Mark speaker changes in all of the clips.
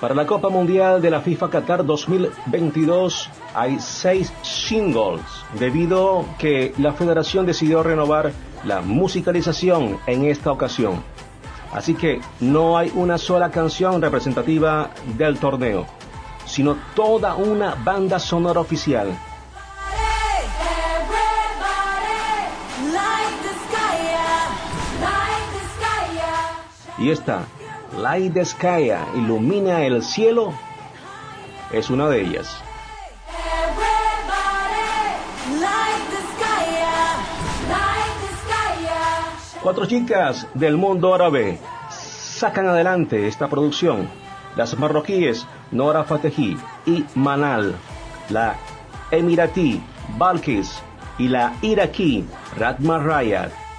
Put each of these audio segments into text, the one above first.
Speaker 1: Para la Copa Mundial de la FIFA Qatar 2022 hay seis singles debido que la federación decidió renovar la musicalización en esta ocasión. Así que no hay una sola canción representativa del torneo, sino toda una banda sonora oficial. Y esta Sky ilumina el cielo es una de ellas. Cuatro chicas del mundo árabe sacan adelante esta producción. Las marroquíes Nora Fatehi y Manal, la emiratí Balkis y la iraquí Ratma Rayat.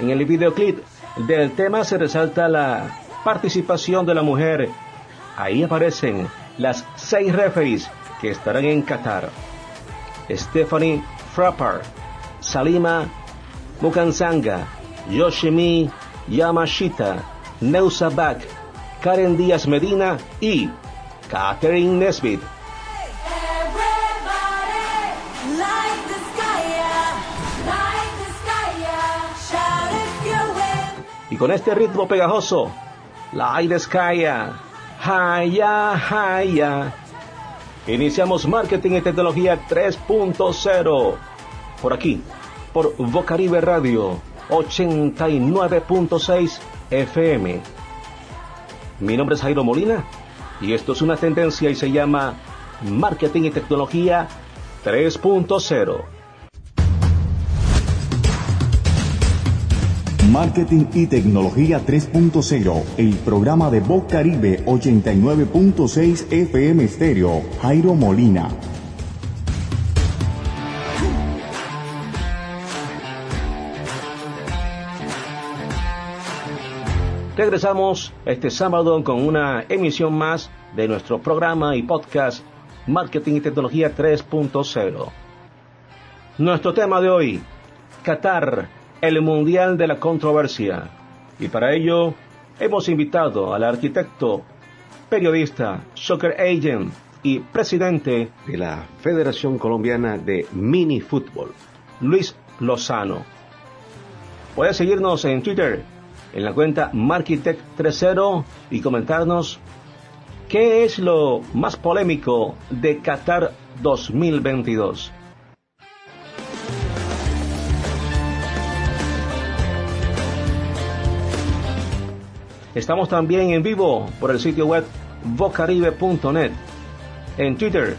Speaker 1: En el videoclip del tema se resalta la participación de la mujer. Ahí aparecen las seis referees que estarán en Qatar. Stephanie Frappar, Salima Mukansanga, Yoshimi Yamashita, Neusa Bak, Karen Díaz Medina y Catherine Nesbitt. Con este ritmo pegajoso, la aire Skya, Haya, Haya. Iniciamos Marketing y Tecnología 3.0. Por aquí, por Vocaribe Radio 89.6 FM. Mi nombre es Jairo Molina y esto es una tendencia y se llama Marketing y Tecnología 3.0.
Speaker 2: Marketing y Tecnología 3.0, el programa de Voz Caribe 89.6 FM Stereo, Jairo Molina.
Speaker 1: Regresamos este sábado con una emisión más de nuestro programa y podcast Marketing y Tecnología 3.0. Nuestro tema de hoy, Qatar el Mundial de la Controversia. Y para ello hemos invitado al arquitecto, periodista, soccer agent y presidente de la Federación Colombiana de Mini Fútbol, Luis Lozano. Puede seguirnos en Twitter en la cuenta Marquitect30 y comentarnos qué es lo más polémico de Qatar 2022. Estamos también en vivo por el sitio web vocaribe.net, en Twitter,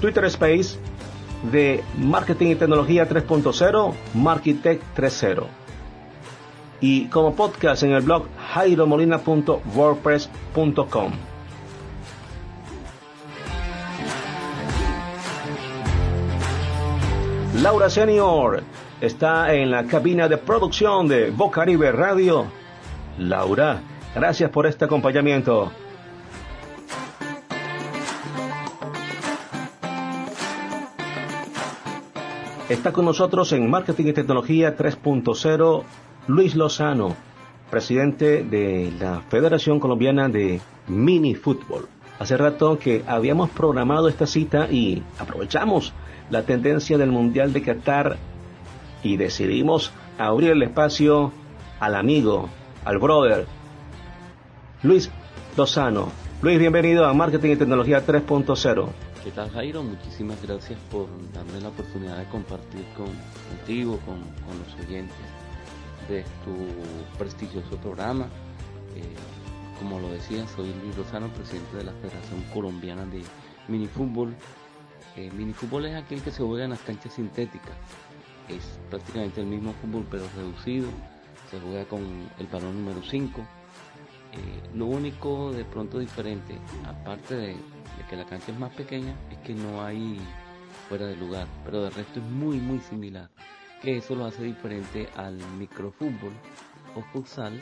Speaker 1: Twitter Space de Marketing y Tecnología 3.0, Markitech 3.0. Y como podcast en el blog jairomolina.wordpress.com. Laura Senior está en la cabina de producción de Vocaribe Radio Laura. Gracias por este acompañamiento. Está con nosotros en Marketing y Tecnología 3.0 Luis Lozano, presidente de la Federación Colombiana de Mini Fútbol. Hace rato que habíamos programado esta cita y aprovechamos la tendencia del Mundial de Qatar y decidimos abrir el espacio al amigo, al brother Luis Lozano. Luis, bienvenido a Marketing y Tecnología 3.0.
Speaker 3: ¿Qué tal Jairo? Muchísimas gracias por darme la oportunidad de compartir contigo, con, los oyentes de tu prestigioso programa. Eh, como lo decía, soy Luis Lozano, presidente de la Federación Colombiana de Minifútbol. Eh, minifútbol es aquel que se juega en las canchas sintéticas. Es prácticamente el mismo fútbol pero reducido, se juega con el balón número 5. Eh, lo único de pronto diferente, aparte de, que la cancha es más pequeña, es que no hay fuera de lugar, pero de resto es muy muy similar. Que eso lo hace diferente al microfútbol o futsal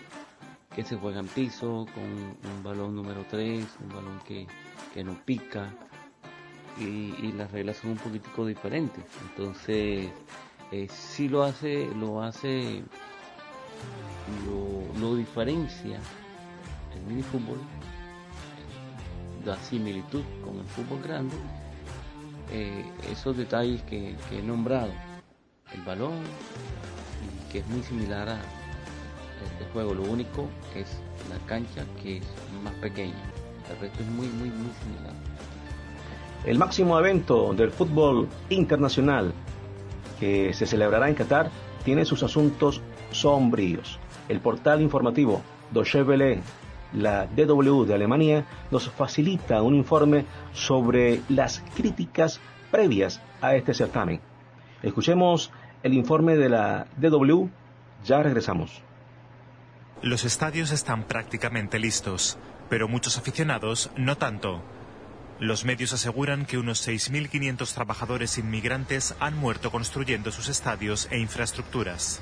Speaker 3: que se juega en piso con un balón número 3, un balón que, no pica y, las reglas son un poquitico diferentes. Entonces eh, sí lo hace, lo hace, lo, lo diferencia el minifútbol, la similitud con el fútbol grande, eh, esos detalles que, que, he nombrado, el balón, que es muy similar a este juego, lo único es la cancha que es más pequeña, el resto es muy, muy, muy similar.
Speaker 1: El máximo evento del fútbol internacional que se celebrará en Qatar tiene sus asuntos sombríos. El portal informativo Deutsche Welle, la DW de Alemania, nos facilita un informe sobre las críticas previas a este certamen. Escuchemos el informe de la DW, ya regresamos.
Speaker 4: Los estadios están prácticamente listos, pero muchos aficionados no tanto. Los medios aseguran que unos 6.500 trabajadores inmigrantes han muerto construyendo sus estadios e infraestructuras.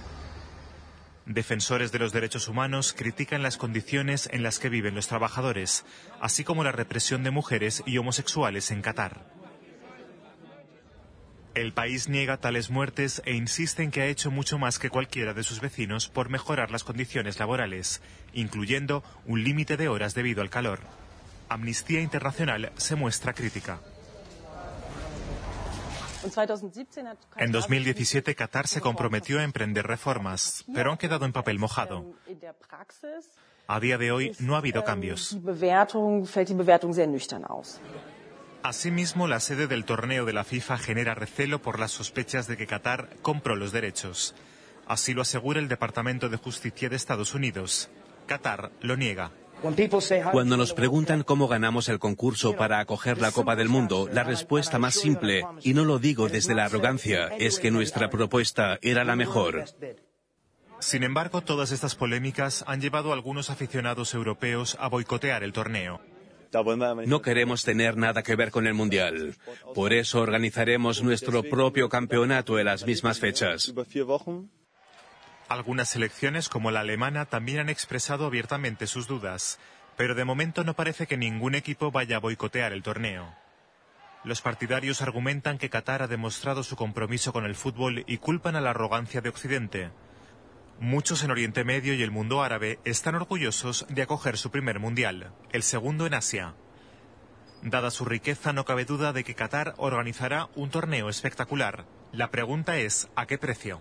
Speaker 4: Defensores de los derechos humanos critican las condiciones en las que viven los trabajadores, así como la represión de mujeres y homosexuales en Qatar. El país niega tales muertes e insiste en que ha hecho mucho más que cualquiera de sus vecinos por mejorar las condiciones laborales, incluyendo un límite de horas debido al calor. Amnistía Internacional se muestra crítica. En 2017 Qatar se comprometió a emprender reformas, pero han quedado en papel mojado. A día de hoy no ha habido cambios. Asimismo, la sede del torneo de la FIFA genera recelo por las sospechas de que Qatar compró los derechos. Así lo asegura el Departamento de Justicia de Estados Unidos. Qatar lo niega.
Speaker 5: Cuando nos preguntan cómo ganamos el concurso para acoger la Copa del Mundo, la respuesta más simple, y no lo digo desde la arrogancia, es que nuestra propuesta era la mejor.
Speaker 4: Sin embargo, todas estas polémicas han llevado a algunos aficionados europeos a boicotear el torneo.
Speaker 5: No queremos tener nada que ver con el Mundial. Por eso organizaremos nuestro propio campeonato en las mismas fechas.
Speaker 4: Algunas selecciones, como la alemana, también han expresado abiertamente sus dudas, pero de momento no parece que ningún equipo vaya a boicotear el torneo. Los partidarios argumentan que Qatar ha demostrado su compromiso con el fútbol y culpan a la arrogancia de Occidente. Muchos en Oriente Medio y el mundo árabe están orgullosos de acoger su primer mundial, el segundo en Asia. Dada su riqueza, no cabe duda de que Qatar organizará un torneo espectacular. La pregunta es, ¿a qué precio?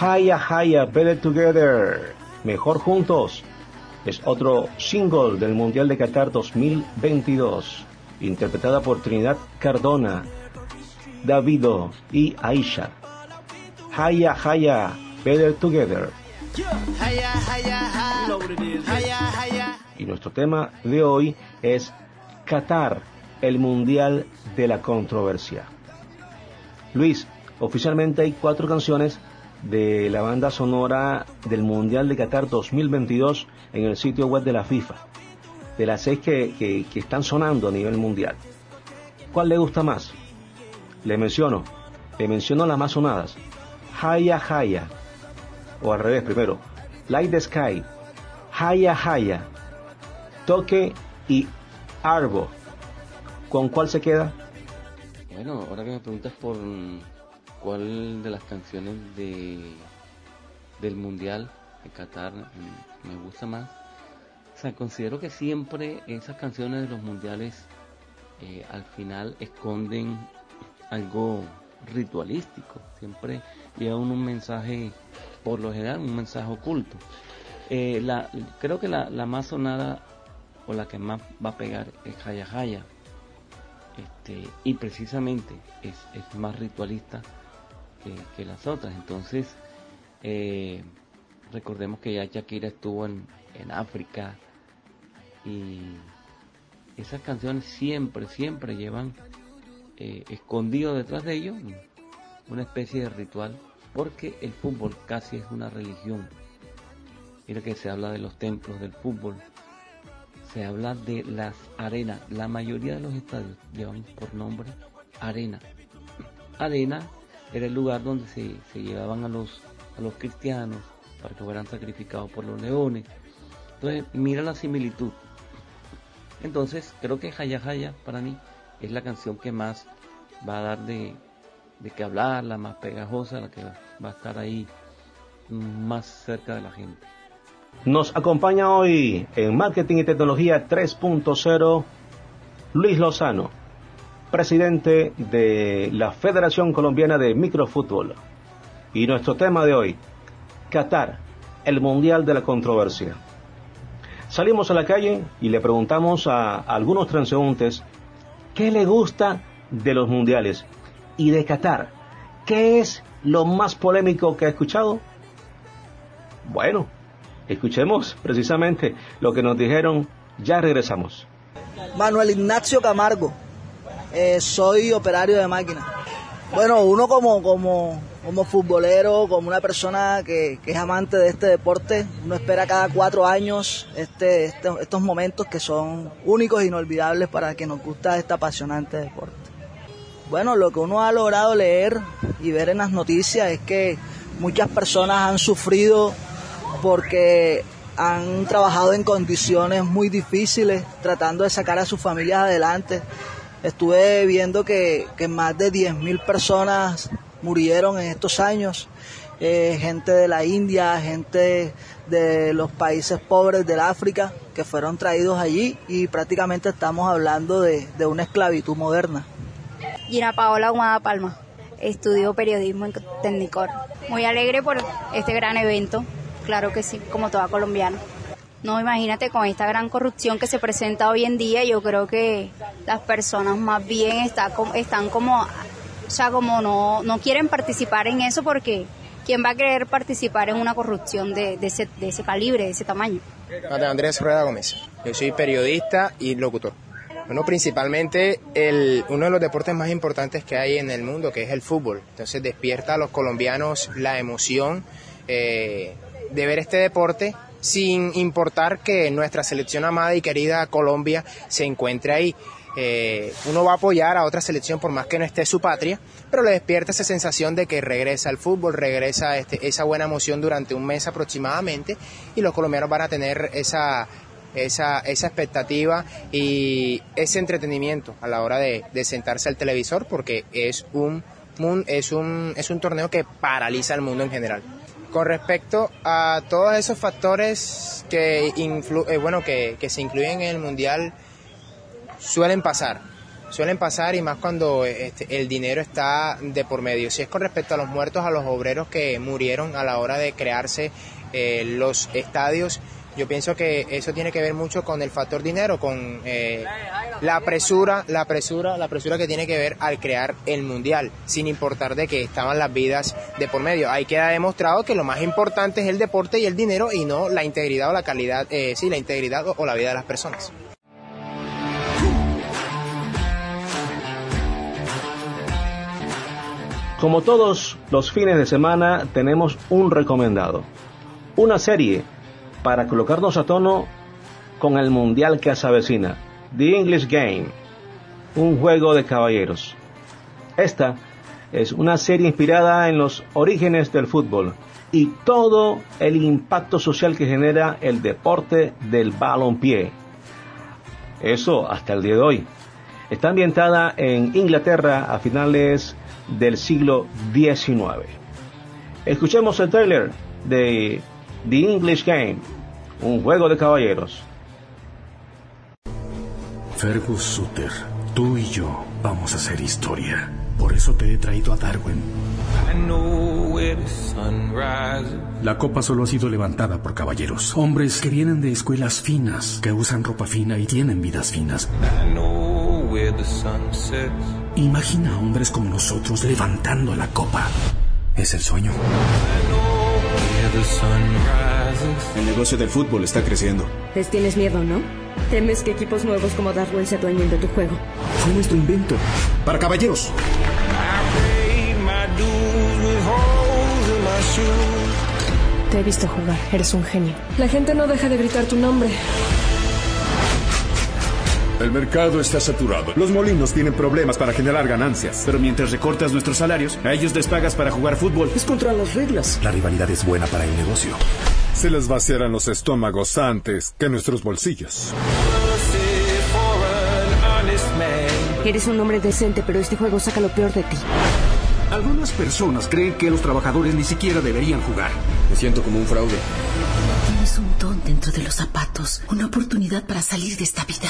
Speaker 1: Haya Haya, Better Together, Mejor Juntos, es otro single del Mundial de Qatar 2022, interpretada por Trinidad Cardona, Davido y Aisha. Haya Haya, Better Together. Y nuestro tema de hoy es Qatar, el Mundial de la Controversia. Luis, oficialmente hay cuatro canciones de la banda sonora del Mundial de Qatar 2022 en el sitio web de la FIFA. De las seis que, que, están sonando a nivel mundial. ¿Cuál le gusta más? Le menciono, le menciono las más sonadas. Haya Haya. O al revés primero. Light the Sky. Haya Haya. Toque y Arbo. ¿Con cuál se queda?
Speaker 3: Bueno, ahora que me preguntas por cuál de las canciones de del mundial de Qatar me gusta más. O sea, considero que siempre esas canciones de los mundiales eh, al final esconden algo ritualístico. Siempre lleva un mensaje, por lo general, un mensaje oculto. Eh, creo que la, la, más sonada o la que más va a pegar es Haya Haya. Este, y precisamente es, es más ritualista que, las otras. Entonces, eh, recordemos que ya Shakira estuvo en, en África y esas canciones siempre, siempre llevan eh, escondido detrás de ellos una especie de ritual, porque el fútbol casi es una religión. Mira que se habla de los templos del fútbol, se habla de las arenas. La mayoría de los estadios llevan por nombre arena. Arena era el lugar donde se, llevaban a los, a los cristianos para que fueran sacrificados por los leones. Entonces, mira la similitud. Entonces, creo que Jaya Jaya para mí es la canción que más va a dar de, de que hablar, la más pegajosa, la que va a estar ahí más cerca de la gente.
Speaker 1: Nos acompaña hoy en Marketing y Tecnología 3.0 Luis Lozano, presidente de la Federación Colombiana de Microfútbol. Y nuestro tema de hoy, Qatar, el Mundial de la Controversia. Salimos a la calle y le preguntamos a algunos transeúntes qué le gusta de los mundiales y de Qatar. ¿Qué es lo más polémico que ha escuchado? Bueno, escuchemos precisamente lo que nos dijeron. Ya regresamos.
Speaker 6: Manuel Ignacio Camargo, eh, soy operario de máquina. Bueno, uno como, como, como futbolero, como una persona que, es amante de este deporte, uno espera cada cuatro años este, este, estos momentos que son únicos e inolvidables para quien nos gusta este apasionante deporte. Bueno, lo que uno ha logrado leer y ver en las noticias es que muchas personas han sufrido porque han trabajado en condiciones muy difíciles, tratando de sacar a sus familias adelante Estuve viendo que, más de 10.000 personas murieron en estos años, eh, gente de la India, gente de los países pobres del África que fueron traídos allí y prácticamente estamos hablando de, una esclavitud moderna.
Speaker 7: Gina Paola Humada Palma, estudio periodismo en Tecnicor. Muy alegre por este gran evento, claro que sí, como toda colombiana. No, imagínate con esta gran corrupción que se presenta hoy en día, yo creo que las personas más bien está, están como, o como no, no quieren participar en eso porque ¿quién va a querer participar en una corrupción de, ese, de ese calibre, de ese tamaño?
Speaker 8: Andrés Rueda Gómez, yo soy periodista y locutor. Bueno, principalmente el, uno de los deportes más importantes que hay en el mundo, que es el fútbol. Entonces despierta a los colombianos la emoción eh, de ver este deporte sin importar que nuestra selección amada y querida Colombia se encuentre ahí. Eh, uno va a apoyar a otra selección por más que no esté su patria, pero le despierta esa sensación de que regresa al fútbol, regresa este, esa buena emoción durante un mes aproximadamente y los colombianos van a tener esa, esa, esa expectativa y ese entretenimiento a la hora de, de sentarse al televisor porque es un, es, un, es un torneo que paraliza al mundo en general. Con respecto a todos esos factores que, eh, bueno, que, se incluyen en el Mundial, suelen pasar. Suelen pasar y más cuando este, el dinero está de por medio. Si es con respecto a los muertos, a los obreros que murieron a la hora de crearse eh, los estadios, yo pienso que eso tiene que ver mucho con el factor dinero, con eh, la presura, la presura, la presura que tiene que ver al crear el mundial, sin importar de que estaban las vidas de por medio. Ahí queda demostrado que lo más importante es el deporte y el dinero y no la integridad o la calidad, eh, sí, la integridad o la vida de las personas.
Speaker 1: Como todos los fines de semana tenemos un recomendado, una serie para colocarnos a tono con el mundial que se avecina, The English Game, un juego de caballeros. Esta es una serie inspirada en los orígenes del fútbol y todo el impacto social que genera el deporte del balonpié. Eso hasta el día de hoy. Está ambientada en Inglaterra a finales del siglo XIX. Escuchemos el trailer de The English Game, un juego de caballeros.
Speaker 9: Fergus Sutter, tú y yo vamos a hacer historia. Por eso te he traído a Darwin. La copa solo ha sido levantada por caballeros, hombres que vienen de escuelas finas, que usan ropa fina y tienen vidas finas. Imagina a hombres como nosotros levantando la copa. Es el sueño.
Speaker 10: El negocio del fútbol está creciendo.
Speaker 11: Les tienes miedo, ¿no? Temes que equipos nuevos como Darwin se adueñen de tu juego.
Speaker 10: Fue nuestro invento. Para caballeros.
Speaker 11: Te he visto jugar, eres un genio. La gente no deja de gritar tu nombre.
Speaker 12: El mercado está saturado. Los molinos tienen problemas para generar ganancias.
Speaker 10: Pero mientras recortas nuestros salarios, a ellos les pagas para jugar fútbol.
Speaker 9: Es contra las reglas.
Speaker 12: La rivalidad es buena para el negocio. Se les vaciarán los estómagos antes que nuestros bolsillos.
Speaker 11: Eres un hombre decente, pero este juego saca lo peor de ti.
Speaker 9: Algunas personas creen que los trabajadores ni siquiera deberían jugar.
Speaker 10: Me siento como un fraude.
Speaker 13: Dentro de los zapatos, una oportunidad para salir de esta vida.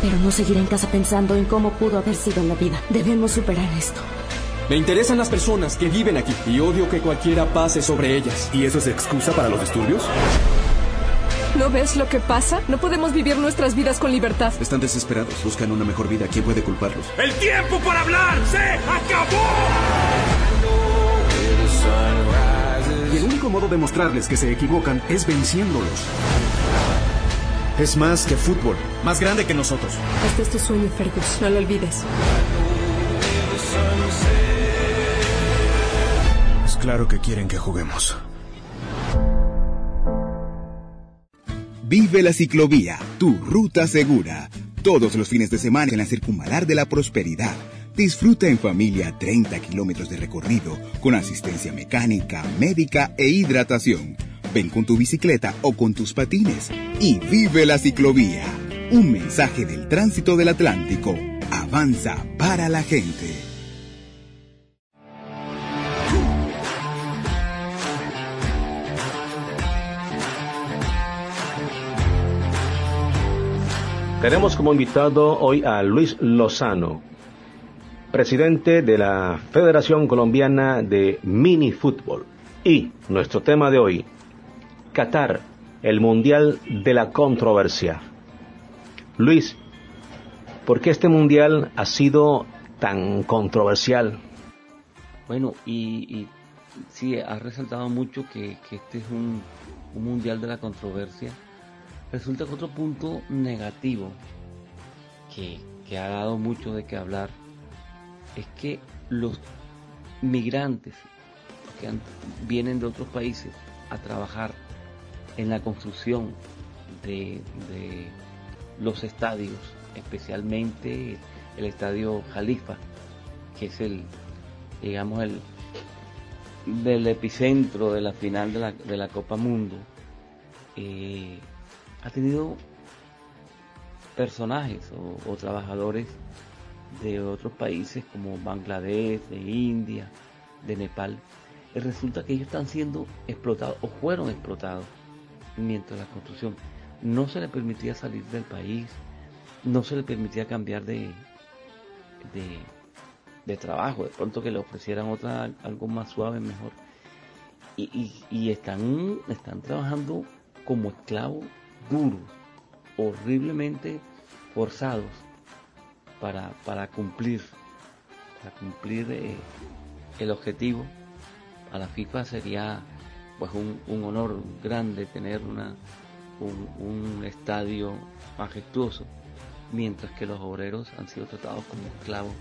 Speaker 11: Pero no seguiré en casa pensando en cómo pudo haber sido en la vida. Debemos superar esto.
Speaker 10: Me interesan las personas que viven aquí y odio que cualquiera pase sobre ellas.
Speaker 12: ¿Y eso es excusa para los disturbios?
Speaker 11: ¿No ves lo que pasa? No podemos vivir nuestras vidas con libertad.
Speaker 10: Están desesperados, buscan una mejor vida. ¿Quién puede culparlos?
Speaker 12: ¡El tiempo para hablar se acabó!
Speaker 9: Único modo de mostrarles que se equivocan es venciéndolos.
Speaker 10: Es más que fútbol, más grande que nosotros.
Speaker 11: Este es tu sueño, Fergus. No lo olvides.
Speaker 10: Es claro que quieren que juguemos.
Speaker 2: Vive la ciclovía, tu ruta segura. Todos los fines de semana en la Circunvalar de la Prosperidad. Disfruta en familia 30 kilómetros de recorrido con asistencia mecánica, médica e hidratación. Ven con tu bicicleta o con tus patines y vive la ciclovía. Un mensaje del tránsito del Atlántico. Avanza para la gente.
Speaker 1: Tenemos como invitado hoy a Luis Lozano, presidente de la Federación Colombiana de Mini Fútbol. Y nuestro tema de hoy, Qatar, el Mundial de la Controversia. Luis, ¿por qué este Mundial ha sido tan controversial?
Speaker 3: Bueno, y, sí, ha resaltado mucho que, este es un, un Mundial de la Controversia Resulta que otro punto negativo que, que ha dado mucho de qué hablar es que los migrantes que vienen de otros países a trabajar en la construcción de, los estadios, especialmente el estadio Jalifa, que es el, digamos, el del epicentro de la final de la, de la Copa Mundo, eh, ha tenido personajes o, trabajadores de otros países como Bangladesh, de India, de Nepal. Resulta que ellos están siendo explotados o fueron explotados mientras la construcción no se les permitía salir del país, no se les permitía cambiar de, de, trabajo, de pronto que le ofrecieran otra algo más suave, mejor. Y, y están, están trabajando como esclavos duros, horriblemente forzados para, cumplir, para cumplir eh, el objetivo. A la FIFA sería pues un, honor grande tener una, un, estadio majestuoso, mientras que los obreros han sido tratados como esclavos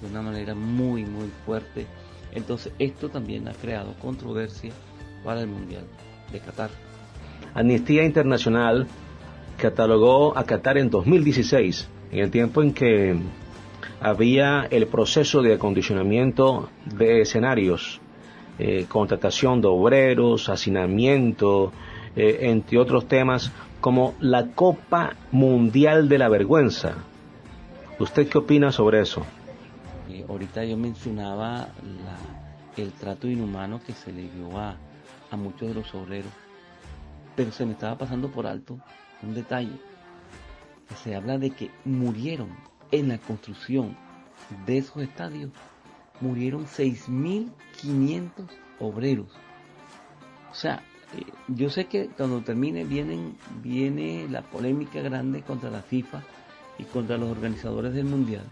Speaker 3: de una manera muy muy fuerte. Entonces esto también ha creado controversia para el Mundial de Qatar.
Speaker 1: Amnistía Internacional catalogó a Qatar en 2016, en el tiempo en que había el proceso de acondicionamiento de escenarios, eh, contratación de obreros, hacinamiento, eh, entre otros temas, como la Copa Mundial de la Vergüenza. ¿Usted qué opina sobre eso?
Speaker 3: Ahorita yo mencionaba el trato inhumano que se le dio a, a muchos de los obreros pero se me estaba pasando por alto un detalle. Se habla de que murieron en la construcción de esos estadios, murieron 6.500 obreros. O sea, eh, yo sé que cuando termine viene la polémica grande contra la FIFA y contra los organizadores del Mundial,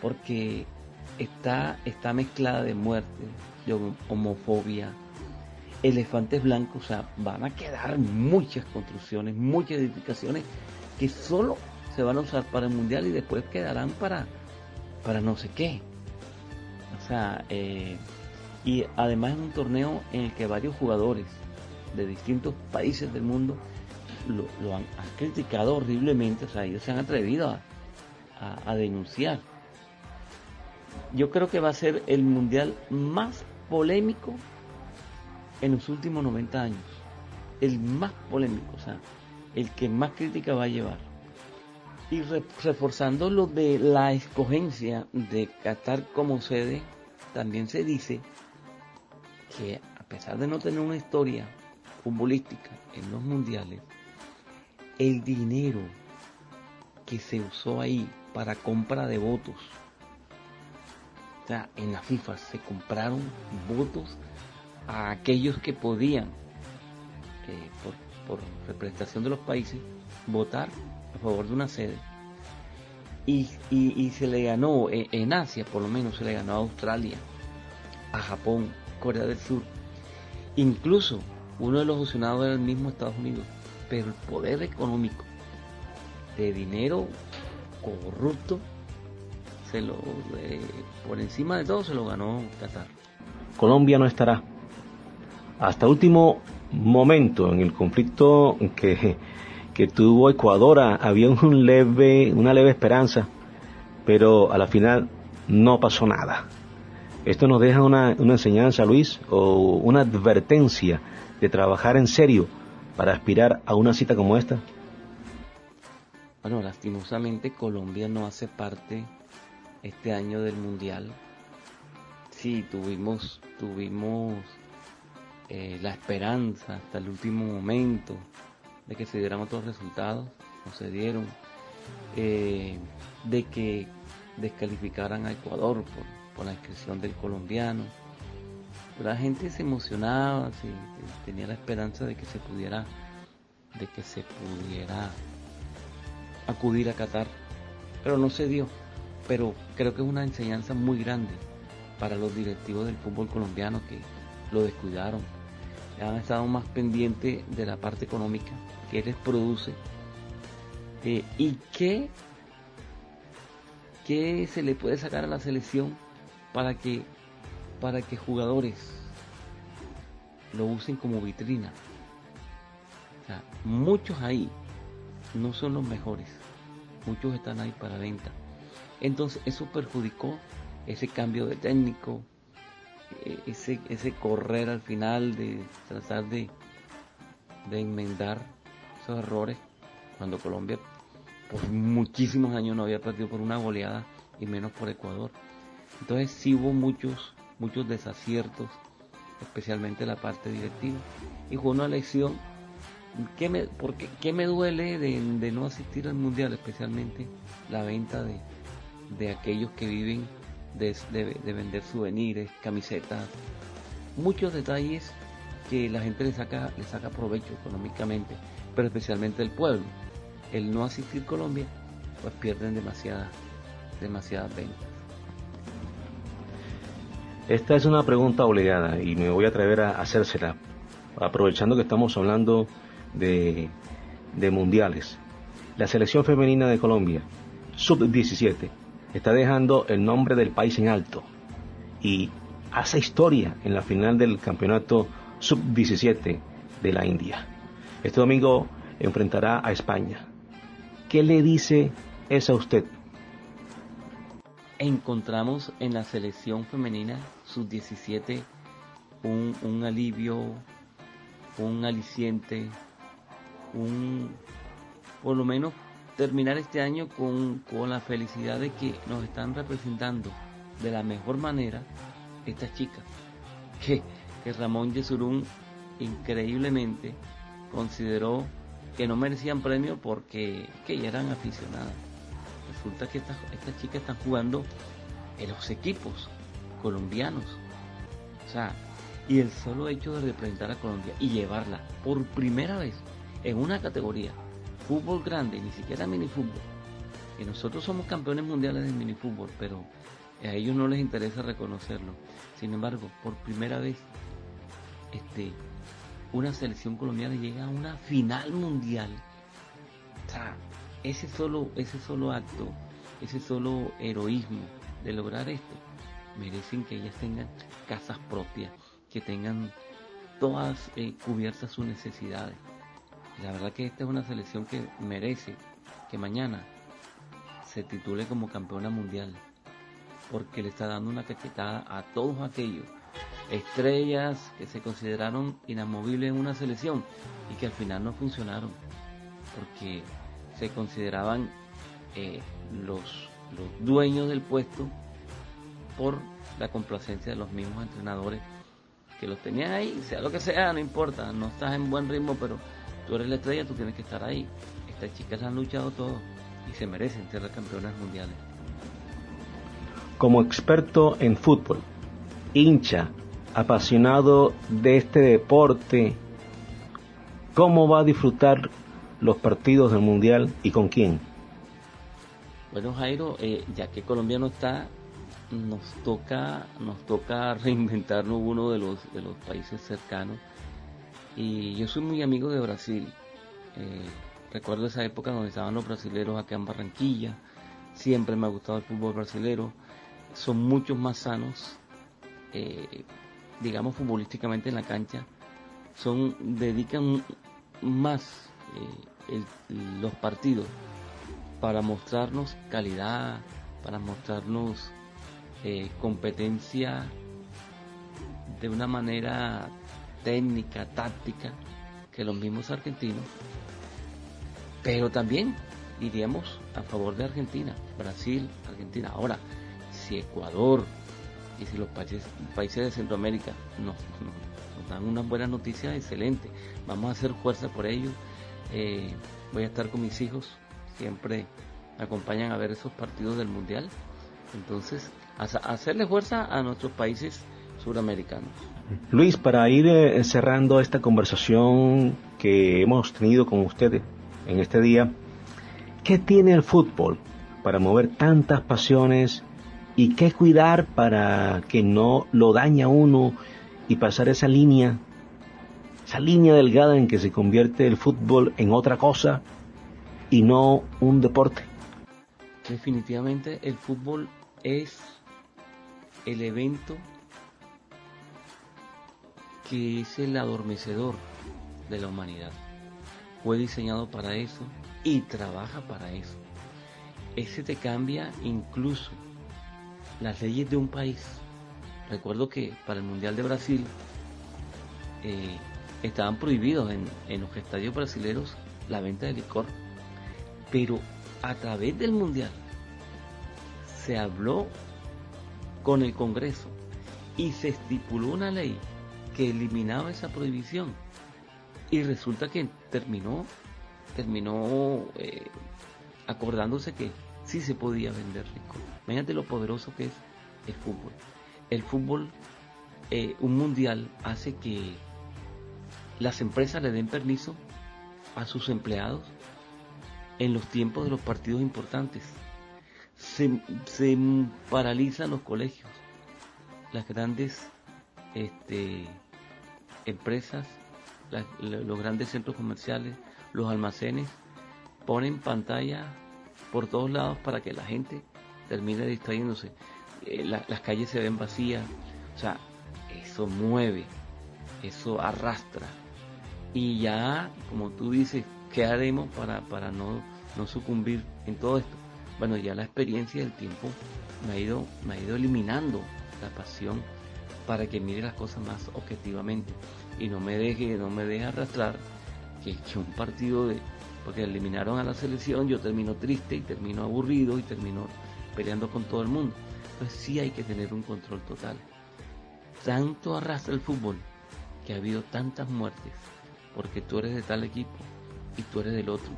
Speaker 3: porque está, está mezclada de muerte, de homofobia, elefantes blancos, o sea, van a quedar muchas construcciones, muchas edificaciones que solo se van a usar para el mundial y después quedarán para, para no sé qué. O sea, eh, Y además es un torneo en el que varios jugadores de distintos países del mundo lo, han, criticado horriblemente, o sea, ellos se han atrevido a denunciar. Yo creo que va a ser el mundial más polémico en los últimos 90 años. El más polémico, o sea, el que más crítica va a llevar. Y reforzando lo de la escogencia de Qatar como sede, también se dice que a pesar de no tener una historia futbolística en los mundiales, el dinero que se usó ahí para compra de votos, en la FIFA se compraron votos a aquellos que podían, representación de los países, votar a favor de una sede. Y, se le ganó, en Asia por lo menos, se le ganó a Australia, a Japón, Corea del Sur. Incluso uno de los fusionados era el mismo Estados Unidos, pero el poder económico de dinero corrupto se lo eh, por encima de todo se lo ganó Qatar.
Speaker 1: Colombia no estará hasta último momento en el conflicto que, que tuvo Ecuador había un leve, una leve esperanza, pero a la final no pasó nada. Esto nos deja una, una enseñanza, Luis, o una advertencia de trabajar en serio para aspirar a una cita como esta.
Speaker 3: Bueno, lastimosamente Colombia no hace parte este año del Mundial. Sí, tuvimos, tuvimos eh, la esperanza hasta el último momento de que se dieran otros resultados, no se dieron, eh, de que descalificaran a Ecuador por, la inscripción del colombiano. la gente se emocionaba, tenía la esperanza de que se pudiera, de que se pudiera acudir a Qatar, pero no se dio. Pero creo que es una enseñanza muy grande para los directivos del fútbol colombiano que lo descuidaron, han estado más pendientes de la parte económica que les produce eh, y que, que se le puede sacar a la selección para que, para que jugadores lo usen como vitrina. muchos ahí no son los mejores, muchos están ahí para venta. Entonces eso perjudicó ese cambio de técnico, ese, correr al final de tratar de, de enmendar esos errores cuando Colombia por muchísimos años no había perdido por una goleada y menos por Ecuador. Entonces sí hubo muchos, muchos desaciertos, especialmente la parte directiva. Y fue una lección que me, porque, ¿qué me duele de, no asistir al Mundial? Especialmente la venta de, de aquellos que viven de, vender souvenirs, camisetas, muchos detalles que la gente le saca, le saca provecho económicamente, pero especialmente el pueblo. El no asistir Colombia, pues pierden demasiadas, demasiadas ventas.
Speaker 1: Esta es una pregunta obligada y me voy a atrever a hacérsela, aprovechando que estamos hablando de, de mundiales. La selección femenina de Colombia, sub-17, está dejando el nombre del país en alto y hace historia en la final del campeonato sub-17 de la India. Este domingo enfrentará a España. ¿Qué le dice eso a usted?
Speaker 3: Encontramos en la selección femenina sub-17 un, un alivio, un aliciente, un, por lo menos terminar este año con, la felicidad de que nos están representando de la mejor manera estas chicas. Que, que Ramón Yesurún increíblemente consideró que no merecían premio porque que eran aficionadas. Resulta que estas, estas chicas están jugando en los equipos colombianos. O sea, y el solo hecho de representar a Colombia y llevarla por primera vez en una categoría fútbol grande, ni siquiera minifútbol. Y nosotros somos campeones mundiales de minifútbol, pero a ellos no les interesa reconocerlo. Sin embargo, por primera vez, este, una selección colombiana llega a una final mundial. O sea, ese solo, ese solo acto, ese solo heroísmo de lograr esto, merecen que ellas tengan casas propias, que tengan todas eh, cubiertas sus necesidades. La verdad que esta es una selección que merece que mañana se titule como campeona mundial, porque le está dando una cachetada a todos aquellos estrellas que se consideraron inamovibles en una selección y que al final no funcionaron, porque se consideraban eh, los, los dueños del puesto por la complacencia de los mismos entrenadores que los tenían ahí, sea lo que sea, no importa, no estás en buen ritmo, pero tú eres la estrella, tú tienes que estar ahí. Estas chicas han luchado todo y se merecen ser las campeonas mundiales.
Speaker 1: Como experto en fútbol, hincha, apasionado de este deporte, ¿cómo va a disfrutar los partidos del mundial y con quién?
Speaker 3: Bueno, Jairo, eh, ya que Colombia no está, nos toca, nos toca reinventarnos uno de los, de los países cercanos. Y yo soy muy amigo de Brasil. Eh, recuerdo esa época donde estaban los brasileros acá en Barranquilla. Siempre me ha gustado el fútbol brasilero. Son muchos más sanos, eh, digamos futbolísticamente en la cancha. Son dedican más eh, los partidos para mostrarnos calidad, para mostrarnos competencia de una manera técnica, táctica, que los mismos argentinos, pero también iríamos a favor de Argentina, Brasil, Argentina. Ahora, si Ecuador y si los países, países de Centroamérica nos, dan una buena noticia, excelente. Vamos a hacer fuerza por ellos. Eh, voy a estar con mis hijos, siempre me acompañan a ver esos partidos del Mundial. Entonces, hacerle fuerza a nuestros países suramericanos.
Speaker 1: Luis, para ir eh, cerrando esta conversación que hemos tenido con ustedes en este día, ¿qué tiene el fútbol para mover tantas pasiones y qué cuidar para que no lo dañe a uno y pasar esa línea, esa línea delgada en que se convierte el fútbol en otra cosa y no un deporte?
Speaker 3: Definitivamente el fútbol es el evento que es el adormecedor de la humanidad. Fue diseñado para eso y trabaja para eso. Ese te cambia incluso las leyes de un país. Recuerdo que para el Mundial de Brasil eh, estaban prohibidos en, en los estadios brasileños la venta de licor, pero a través del Mundial se habló con el Congreso y se estipuló una ley que eliminaba esa prohibición y resulta que terminó terminó eh, acordándose que sí se podía vender licor. Imagínate lo poderoso que es el fútbol. El fútbol, eh, un mundial, hace que las empresas le den permiso a sus empleados en los tiempos de los partidos importantes se, se paralizan los colegios, las grandes este, empresas, los grandes centros comerciales, los almacenes, ponen pantalla por todos lados para que la gente termine distrayéndose. Eh, las calles se ven vacías, o sea, eso mueve, eso arrastra. Y ya, como tú dices, ¿qué haremos para, para no, no sucumbir en todo esto? bueno, ya la experiencia del tiempo me ha ido, me ha ido eliminando la pasión para que mire las cosas más objetivamente y no me deje, no me deje arrastrar que, un partido de, porque eliminaron a la selección, yo termino triste y termino aburrido y termino peleando con todo el mundo. Entonces sí hay que tener un control total. Tanto arrastra el fútbol que ha habido tantas muertes porque tú eres de tal equipo y tú eres del otro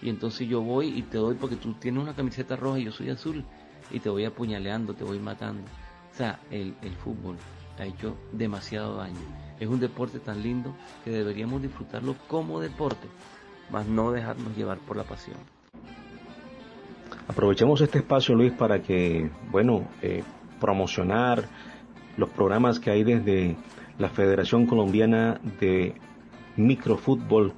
Speaker 3: y entonces yo voy y te doy porque tú tienes una camiseta roja y yo soy azul y te voy apuñaleando, te voy matando. O sea, el, el fútbol ha hecho demasiado daño. Es un deporte tan lindo que deberíamos disfrutarlo como deporte, más no dejarnos llevar por la pasión.
Speaker 1: Aprovechemos este espacio, Luis, para que, bueno, eh, promocionar los programas que hay desde la Federación Colombiana de Microfútbol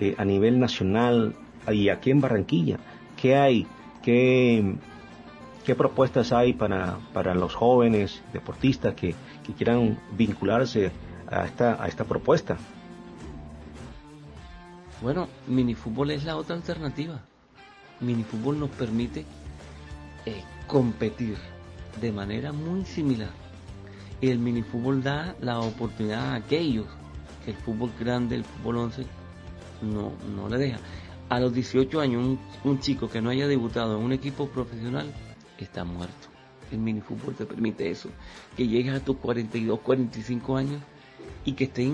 Speaker 1: eh, a nivel nacional y aquí en Barranquilla, ¿qué hay? ¿Qué, ¿Qué propuestas hay para, para los jóvenes deportistas que, que quieran vincularse a esta, a esta propuesta?
Speaker 3: Bueno, minifútbol es la otra alternativa. Minifútbol nos permite eh, competir de manera muy similar. Y el minifútbol da la oportunidad a aquellos que el fútbol grande, el fútbol 11, no, no le deja. A los 18 años, un, un chico que no haya debutado en un equipo profesional está muerto. El minifútbol te permite eso. Que llegues a tus 42, 45 años y que estés,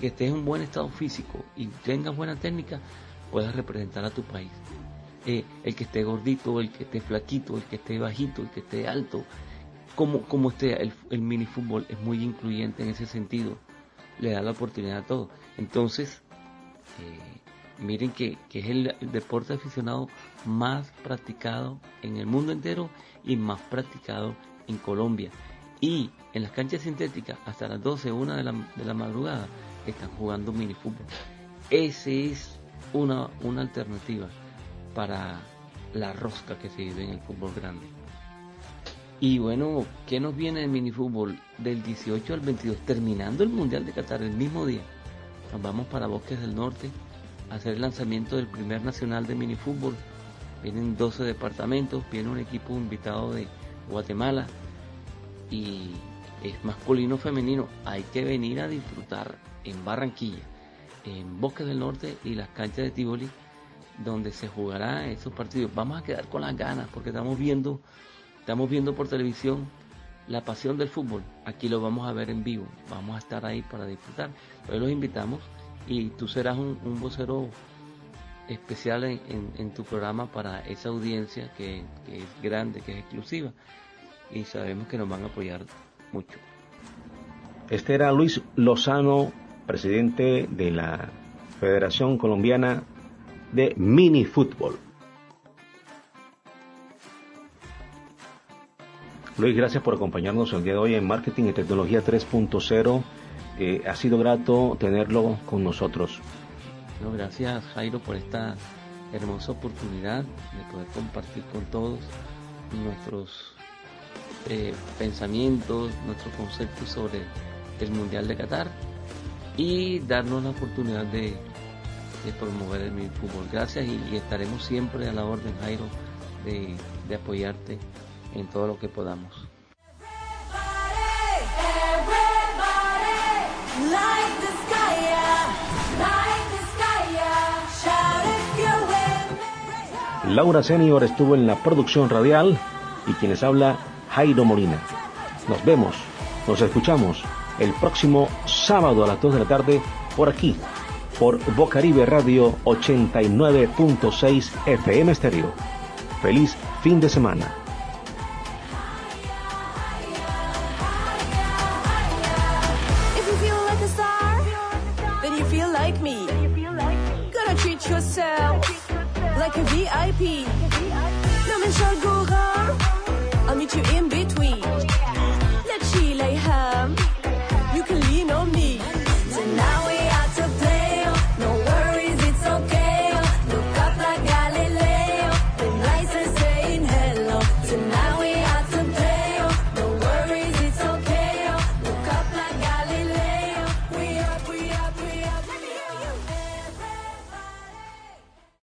Speaker 3: que estés en un buen estado físico y tengas buena técnica, puedas representar a tu país. Eh, el que esté gordito, el que esté flaquito, el que esté bajito, el que esté alto, como, como esté, el, el minifútbol es muy incluyente en ese sentido, le da la oportunidad a todos. Entonces, eh, miren que, que es el, deporte aficionado más practicado en el mundo entero y más practicado en Colombia. Y en las canchas sintéticas, hasta las 12, 1 de la, de la madrugada, están jugando minifútbol. Ese es una, una alternativa para la rosca que se vive en el fútbol grande. Y bueno, ¿qué nos viene del minifútbol? Del 18 al 22, terminando el Mundial de Qatar el mismo día. Nos vamos para Bosques del Norte hacer el lanzamiento del primer nacional de minifútbol. Vienen 12 departamentos, viene un equipo invitado de Guatemala y es masculino femenino. Hay que venir a disfrutar en Barranquilla, en Bosques del Norte y las canchas de Tivoli donde se jugará esos partidos. Vamos a quedar con las ganas porque estamos viendo, estamos viendo por televisión la pasión del fútbol. Aquí lo vamos a ver en vivo. Vamos a estar ahí para disfrutar. Hoy los invitamos y tú serás un, un vocero especial en, en, tu programa para esa audiencia que, que es grande, que es exclusiva y sabemos que nos van a apoyar mucho.
Speaker 1: Este era Luis Lozano, presidente de la Federación Colombiana de mini fútbol. Luis, gracias por acompañarnos el día de hoy en Marketing y Tecnología 3.0. Ha sido grato tenerlo con nosotros.
Speaker 3: No, gracias Jairo por esta hermosa oportunidad de poder compartir con todos nuestros eh, pensamientos, nuestros conceptos sobre el Mundial de Qatar y darnos la oportunidad de promover el fútbol. Gracias y, estaremos siempre a la orden, Jairo, de apoyarte en todo lo que podamos.
Speaker 1: Laura Senior estuvo en la producción radial y quienes habla Jairo Molina. Nos vemos, nos escuchamos el próximo sábado a las 2 de la tarde por aquí, por Bocaribe Radio 89.6 FM Stereo. Feliz fin de semana.